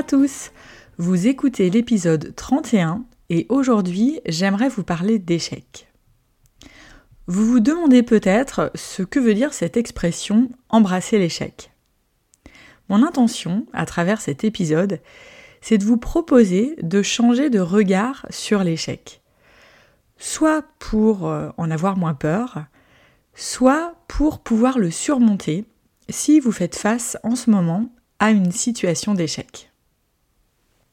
À tous, vous écoutez l'épisode 31 et aujourd'hui j'aimerais vous parler d'échec. Vous vous demandez peut-être ce que veut dire cette expression embrasser l'échec. Mon intention, à travers cet épisode, c'est de vous proposer de changer de regard sur l'échec. Soit pour euh, en avoir moins peur, soit pour pouvoir le surmonter si vous faites face en ce moment à une situation d'échec.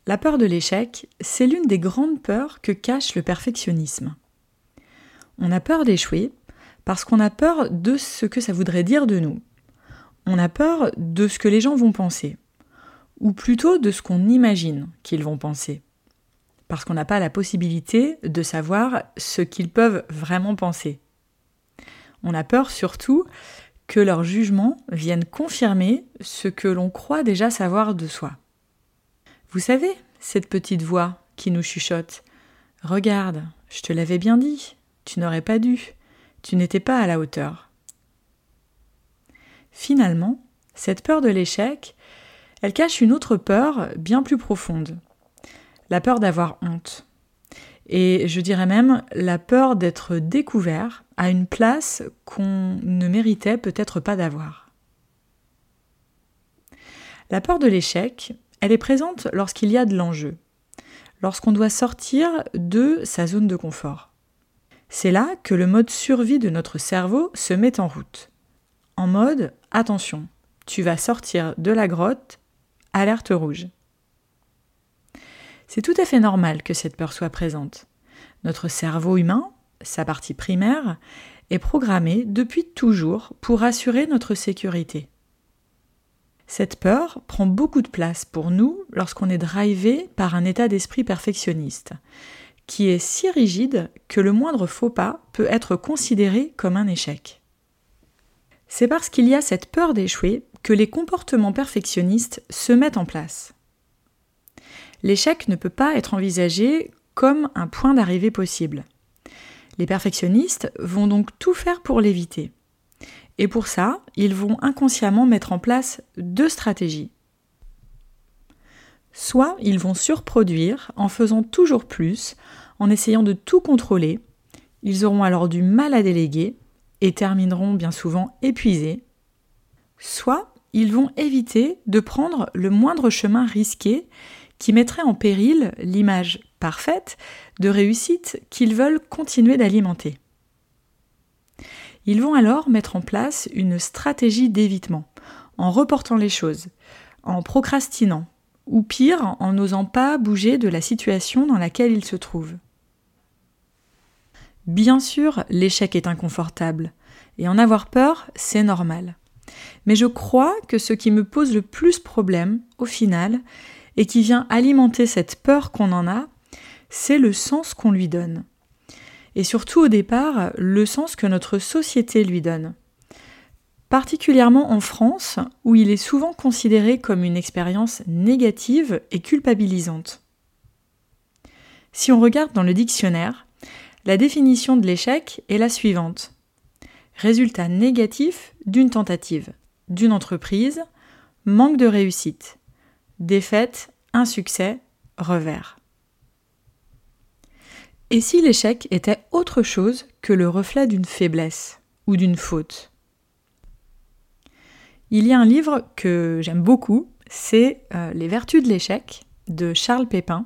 La peur de l'échec, c'est l'une des grandes peurs que cache le perfectionnisme. On a peur d'échouer parce qu'on a peur de ce que ça voudrait dire de nous. On a peur de ce que les gens vont penser, ou plutôt de ce qu'on imagine qu'ils vont penser, parce qu'on n'a pas la possibilité de savoir ce qu'ils peuvent vraiment penser. On a peur surtout que leurs jugements viennent confirmer ce que l'on croit déjà savoir de soi. Vous savez, cette petite voix qui nous chuchote Regarde, je te l'avais bien dit, tu n'aurais pas dû, tu n'étais pas à la hauteur. Finalement, cette peur de l'échec, elle cache une autre peur bien plus profonde, la peur d'avoir honte. Et je dirais même la peur d'être découvert à une place qu'on ne méritait peut-être pas d'avoir. La peur de l'échec, elle est présente lorsqu'il y a de l'enjeu, lorsqu'on doit sortir de sa zone de confort. C'est là que le mode survie de notre cerveau se met en route. En mode attention, tu vas sortir de la grotte, alerte rouge. C'est tout à fait normal que cette peur soit présente. Notre cerveau humain, sa partie primaire, est programmé depuis toujours pour assurer notre sécurité. Cette peur prend beaucoup de place pour nous lorsqu'on est drivé par un état d'esprit perfectionniste, qui est si rigide que le moindre faux pas peut être considéré comme un échec. C'est parce qu'il y a cette peur d'échouer que les comportements perfectionnistes se mettent en place. L'échec ne peut pas être envisagé comme un point d'arrivée possible. Les perfectionnistes vont donc tout faire pour l'éviter. Et pour ça, ils vont inconsciemment mettre en place deux stratégies. Soit ils vont surproduire en faisant toujours plus, en essayant de tout contrôler, ils auront alors du mal à déléguer et termineront bien souvent épuisés. Soit ils vont éviter de prendre le moindre chemin risqué qui mettrait en péril l'image parfaite de réussite qu'ils veulent continuer d'alimenter. Ils vont alors mettre en place une stratégie d'évitement, en reportant les choses, en procrastinant, ou pire, en n'osant pas bouger de la situation dans laquelle ils se trouvent. Bien sûr, l'échec est inconfortable, et en avoir peur, c'est normal. Mais je crois que ce qui me pose le plus problème, au final, et qui vient alimenter cette peur qu'on en a, c'est le sens qu'on lui donne. Et surtout au départ, le sens que notre société lui donne. Particulièrement en France, où il est souvent considéré comme une expérience négative et culpabilisante. Si on regarde dans le dictionnaire, la définition de l'échec est la suivante. Résultat négatif d'une tentative, d'une entreprise, manque de réussite, défaite, insuccès, revers. Et si l'échec était autre chose que le reflet d'une faiblesse ou d'une faute? Il y a un livre que j'aime beaucoup, c'est euh, Les vertus de l'échec de Charles Pépin,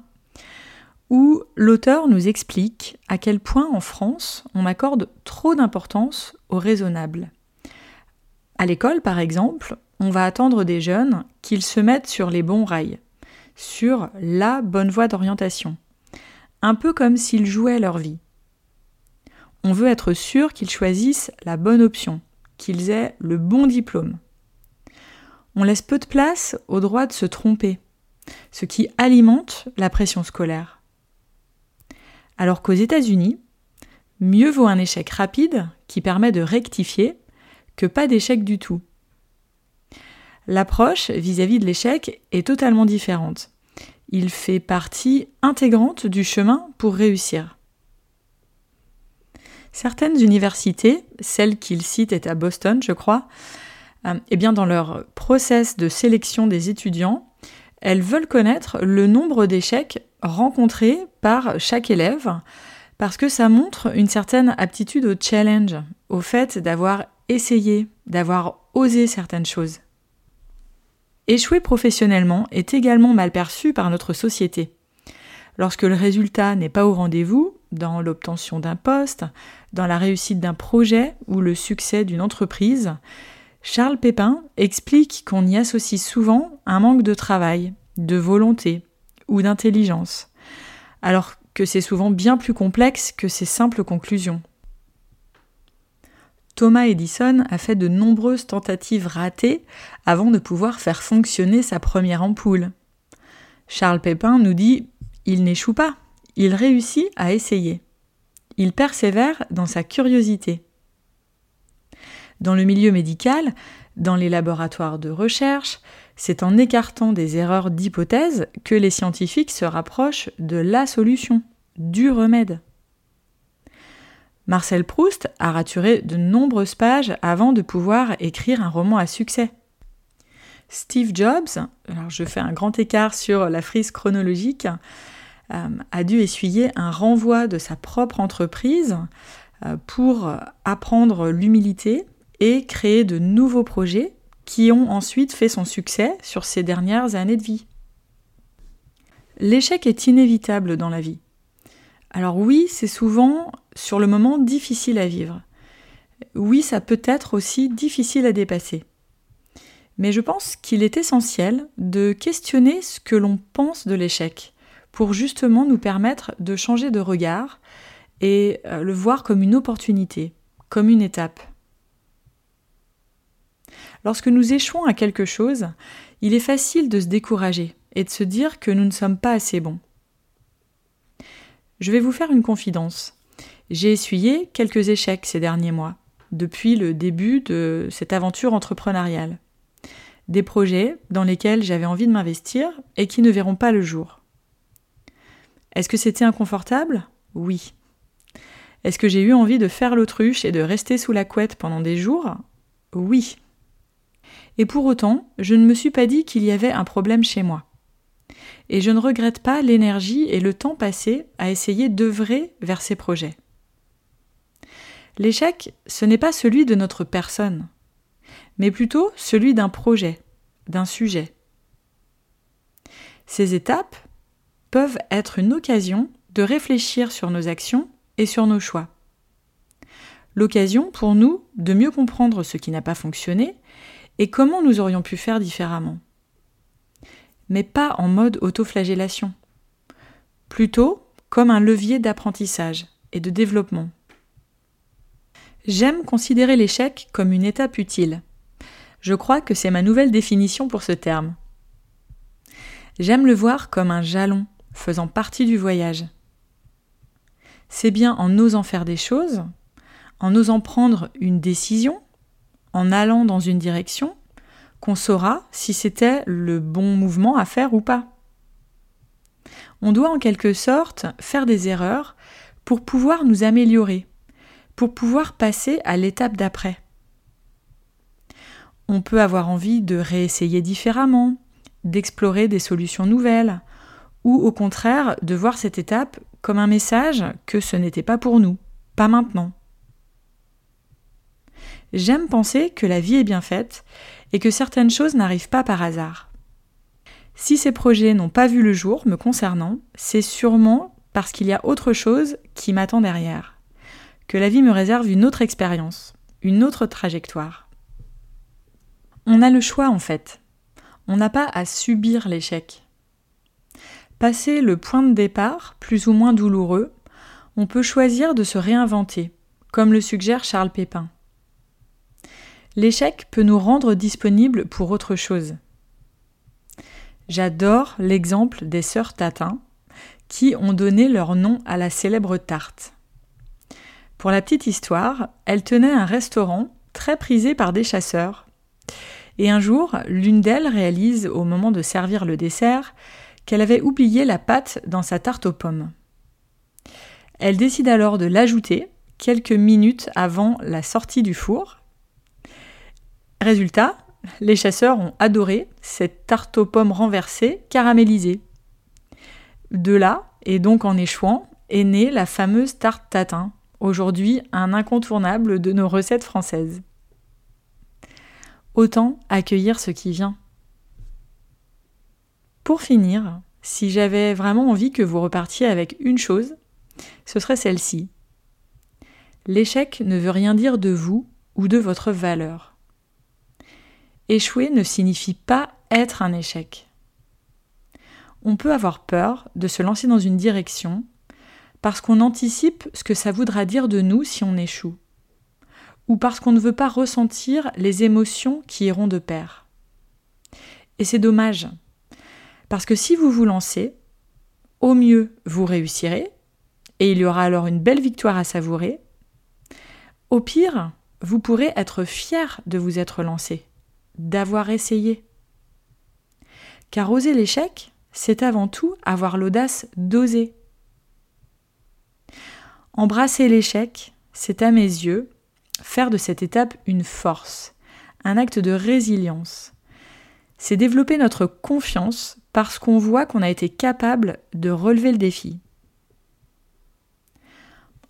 où l'auteur nous explique à quel point en France on accorde trop d'importance au raisonnable. À l'école, par exemple, on va attendre des jeunes qu'ils se mettent sur les bons rails, sur la bonne voie d'orientation, un peu comme s'ils jouaient leur vie. On veut être sûr qu'ils choisissent la bonne option, qu'ils aient le bon diplôme. On laisse peu de place au droit de se tromper, ce qui alimente la pression scolaire. Alors qu'aux États-Unis, mieux vaut un échec rapide qui permet de rectifier que pas d'échec du tout. L'approche vis-à-vis de l'échec est totalement différente. Il fait partie intégrante du chemin pour réussir. Certaines universités, celle qu'il cite est à Boston, je crois, euh, eh bien dans leur process de sélection des étudiants, elles veulent connaître le nombre d'échecs rencontrés par chaque élève parce que ça montre une certaine aptitude au challenge, au fait d'avoir essayé, d'avoir osé certaines choses. Échouer professionnellement est également mal perçu par notre société. Lorsque le résultat n'est pas au rendez-vous, dans l'obtention d'un poste, dans la réussite d'un projet ou le succès d'une entreprise, Charles Pépin explique qu'on y associe souvent un manque de travail, de volonté ou d'intelligence, alors que c'est souvent bien plus complexe que ces simples conclusions. Thomas Edison a fait de nombreuses tentatives ratées avant de pouvoir faire fonctionner sa première ampoule. Charles Pépin nous dit il n'échoue pas, il réussit à essayer. Il persévère dans sa curiosité. Dans le milieu médical, dans les laboratoires de recherche, c'est en écartant des erreurs d'hypothèse que les scientifiques se rapprochent de la solution, du remède. Marcel Proust a raturé de nombreuses pages avant de pouvoir écrire un roman à succès. Steve Jobs, alors je fais un grand écart sur la frise chronologique, euh, a dû essuyer un renvoi de sa propre entreprise euh, pour apprendre l'humilité et créer de nouveaux projets qui ont ensuite fait son succès sur ses dernières années de vie. L'échec est inévitable dans la vie. Alors oui, c'est souvent sur le moment difficile à vivre. Oui, ça peut être aussi difficile à dépasser. Mais je pense qu'il est essentiel de questionner ce que l'on pense de l'échec pour justement nous permettre de changer de regard et euh, le voir comme une opportunité, comme une étape. Lorsque nous échouons à quelque chose, il est facile de se décourager et de se dire que nous ne sommes pas assez bons. Je vais vous faire une confidence. J'ai essuyé quelques échecs ces derniers mois, depuis le début de cette aventure entrepreneuriale. Des projets dans lesquels j'avais envie de m'investir et qui ne verront pas le jour. Est-ce que c'était inconfortable? Oui. Est-ce que j'ai eu envie de faire l'autruche et de rester sous la couette pendant des jours? Oui. Et pour autant, je ne me suis pas dit qu'il y avait un problème chez moi. Et je ne regrette pas l'énergie et le temps passé à essayer d'œuvrer vers ces projets. L'échec, ce n'est pas celui de notre personne, mais plutôt celui d'un projet, d'un sujet. Ces étapes peuvent être une occasion de réfléchir sur nos actions et sur nos choix. L'occasion pour nous de mieux comprendre ce qui n'a pas fonctionné et comment nous aurions pu faire différemment. Mais pas en mode autoflagellation, plutôt comme un levier d'apprentissage et de développement. J'aime considérer l'échec comme une étape utile. Je crois que c'est ma nouvelle définition pour ce terme. J'aime le voir comme un jalon faisant partie du voyage. C'est bien en osant faire des choses, en osant prendre une décision, en allant dans une direction, qu'on saura si c'était le bon mouvement à faire ou pas. On doit en quelque sorte faire des erreurs pour pouvoir nous améliorer, pour pouvoir passer à l'étape d'après. On peut avoir envie de réessayer différemment, d'explorer des solutions nouvelles, ou au contraire de voir cette étape comme un message que ce n'était pas pour nous, pas maintenant. J'aime penser que la vie est bien faite et que certaines choses n'arrivent pas par hasard. Si ces projets n'ont pas vu le jour me concernant, c'est sûrement parce qu'il y a autre chose qui m'attend derrière, que la vie me réserve une autre expérience, une autre trajectoire. On a le choix en fait. On n'a pas à subir l'échec. Passé le point de départ, plus ou moins douloureux, on peut choisir de se réinventer, comme le suggère Charles Pépin. L'échec peut nous rendre disponibles pour autre chose. J'adore l'exemple des sœurs Tatin, qui ont donné leur nom à la célèbre tarte. Pour la petite histoire, elles tenaient un restaurant très prisé par des chasseurs. Et un jour, l'une d'elles réalise, au moment de servir le dessert, qu'elle avait oublié la pâte dans sa tarte aux pommes. Elle décide alors de l'ajouter quelques minutes avant la sortie du four. Résultat, les chasseurs ont adoré cette tarte aux pommes renversée, caramélisée. De là, et donc en échouant, est née la fameuse tarte tatin, aujourd'hui un incontournable de nos recettes françaises. Autant accueillir ce qui vient. Pour finir, si j'avais vraiment envie que vous repartiez avec une chose, ce serait celle-ci. L'échec ne veut rien dire de vous ou de votre valeur. Échouer ne signifie pas être un échec on peut avoir peur de se lancer dans une direction parce qu'on anticipe ce que ça voudra dire de nous si on échoue, ou parce qu'on ne veut pas ressentir les émotions qui iront de pair. Et c'est dommage, parce que si vous vous lancez, au mieux vous réussirez, et il y aura alors une belle victoire à savourer, au pire, vous pourrez être fier de vous être lancé, d'avoir essayé. Car oser l'échec, c'est avant tout avoir l'audace d'oser. Embrasser l'échec, c'est à mes yeux faire de cette étape une force, un acte de résilience. C'est développer notre confiance parce qu'on voit qu'on a été capable de relever le défi.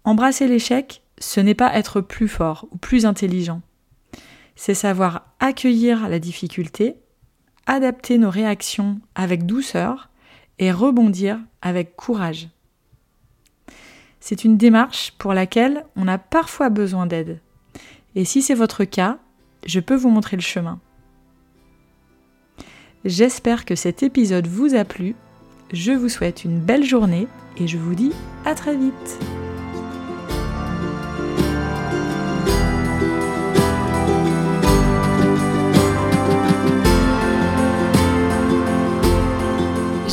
Embrasser l'échec, ce n'est pas être plus fort ou plus intelligent. C'est savoir accueillir la difficulté adapter nos réactions avec douceur et rebondir avec courage. C'est une démarche pour laquelle on a parfois besoin d'aide. Et si c'est votre cas, je peux vous montrer le chemin. J'espère que cet épisode vous a plu. Je vous souhaite une belle journée et je vous dis à très vite.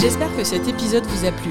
J'espère que cet épisode vous a plu.